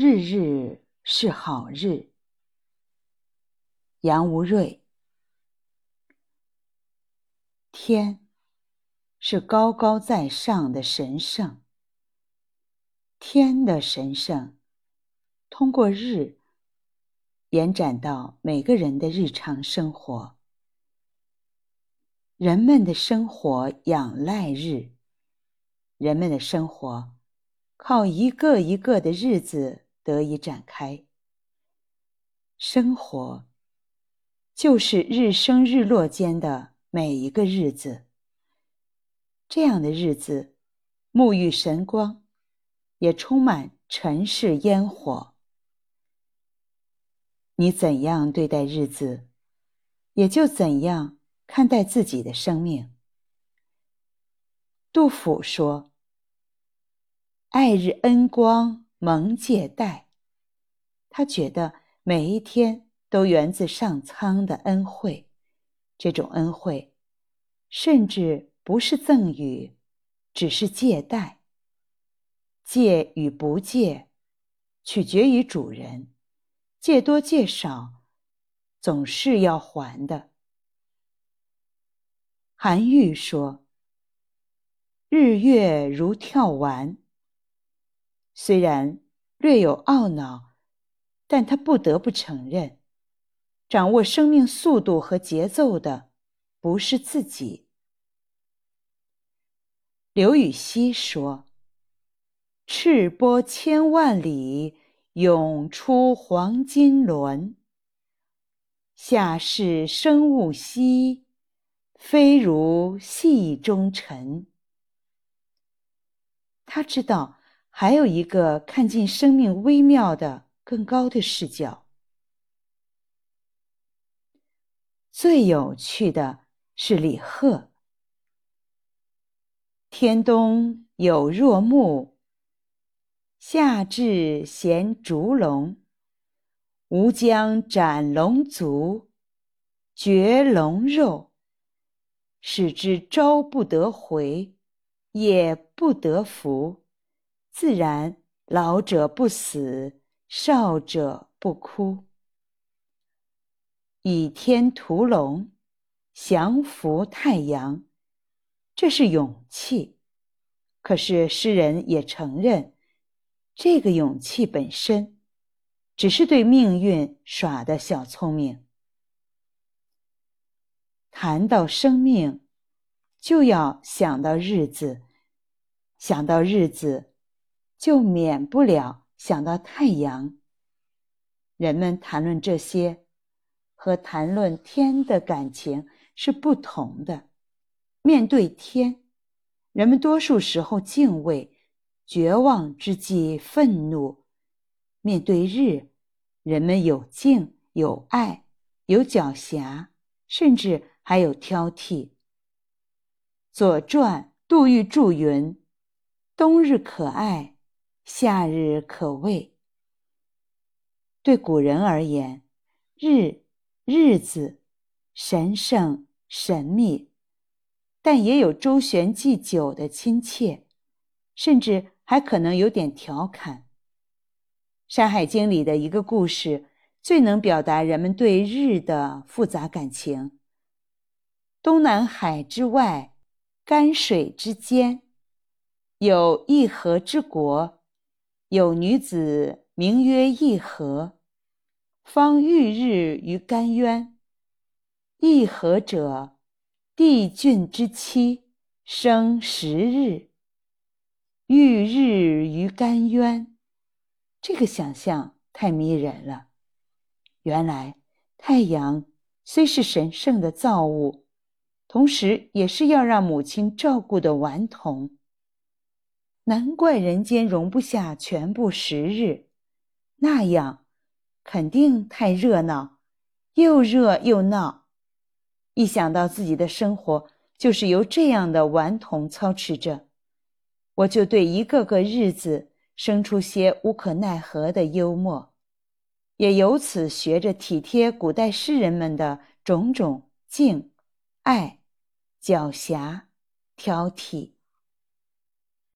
日日是好日。杨无瑞。天是高高在上的神圣，天的神圣通过日延展到每个人的日常生活。人们的生活仰赖日，人们的生活靠一个一个的日子得以展开。生活就是日升日落间的每一个日子。这样的日子，沐浴神光，也充满尘世烟火。你怎样对待日子，也就怎样。看待自己的生命，杜甫说：“爱日恩光蒙借贷。”他觉得每一天都源自上苍的恩惠，这种恩惠甚至不是赠予，只是借贷。借与不借，取决于主人，借多借少，总是要还的。韩愈说：“日月如跳丸。”虽然略有懊恼，但他不得不承认，掌握生命速度和节奏的不是自己。刘禹锡说：“赤波千万里，涌出黄金轮。下士生物兮。”非如戏中尘。他知道还有一个看尽生命微妙的更高的视角。最有趣的是李贺：“天东有若木，夏至衔烛龙。吾将斩龙足，绝龙肉。”使之朝不得回，夜不得伏，自然老者不死，少者不哭。倚天屠龙，降服太阳，这是勇气。可是诗人也承认，这个勇气本身，只是对命运耍的小聪明。谈到生命，就要想到日子；想到日子，就免不了想到太阳。人们谈论这些，和谈论天的感情是不同的。面对天，人们多数时候敬畏；绝望之际，愤怒。面对日，人们有敬，有爱，有狡黠，甚至。还有挑剔，《左传》杜预注云：“冬日可爱，夏日可畏。”对古人而言，日日子神圣神秘，但也有周旋祭酒的亲切，甚至还可能有点调侃。《山海经》里的一个故事，最能表达人们对日的复杂感情。东南海之外，干水之间，有一河之国，有女子名曰一河，方浴日于干渊。一河者，帝俊之妻，生十日，浴日于干渊。这个想象太迷人了。原来太阳虽是神圣的造物。同时，也是要让母亲照顾的顽童。难怪人间容不下全部十日，那样肯定太热闹，又热又闹。一想到自己的生活就是由这样的顽童操持着，我就对一个个日子生出些无可奈何的幽默，也由此学着体贴古代诗人们的种种敬爱。狡黠、挑剔。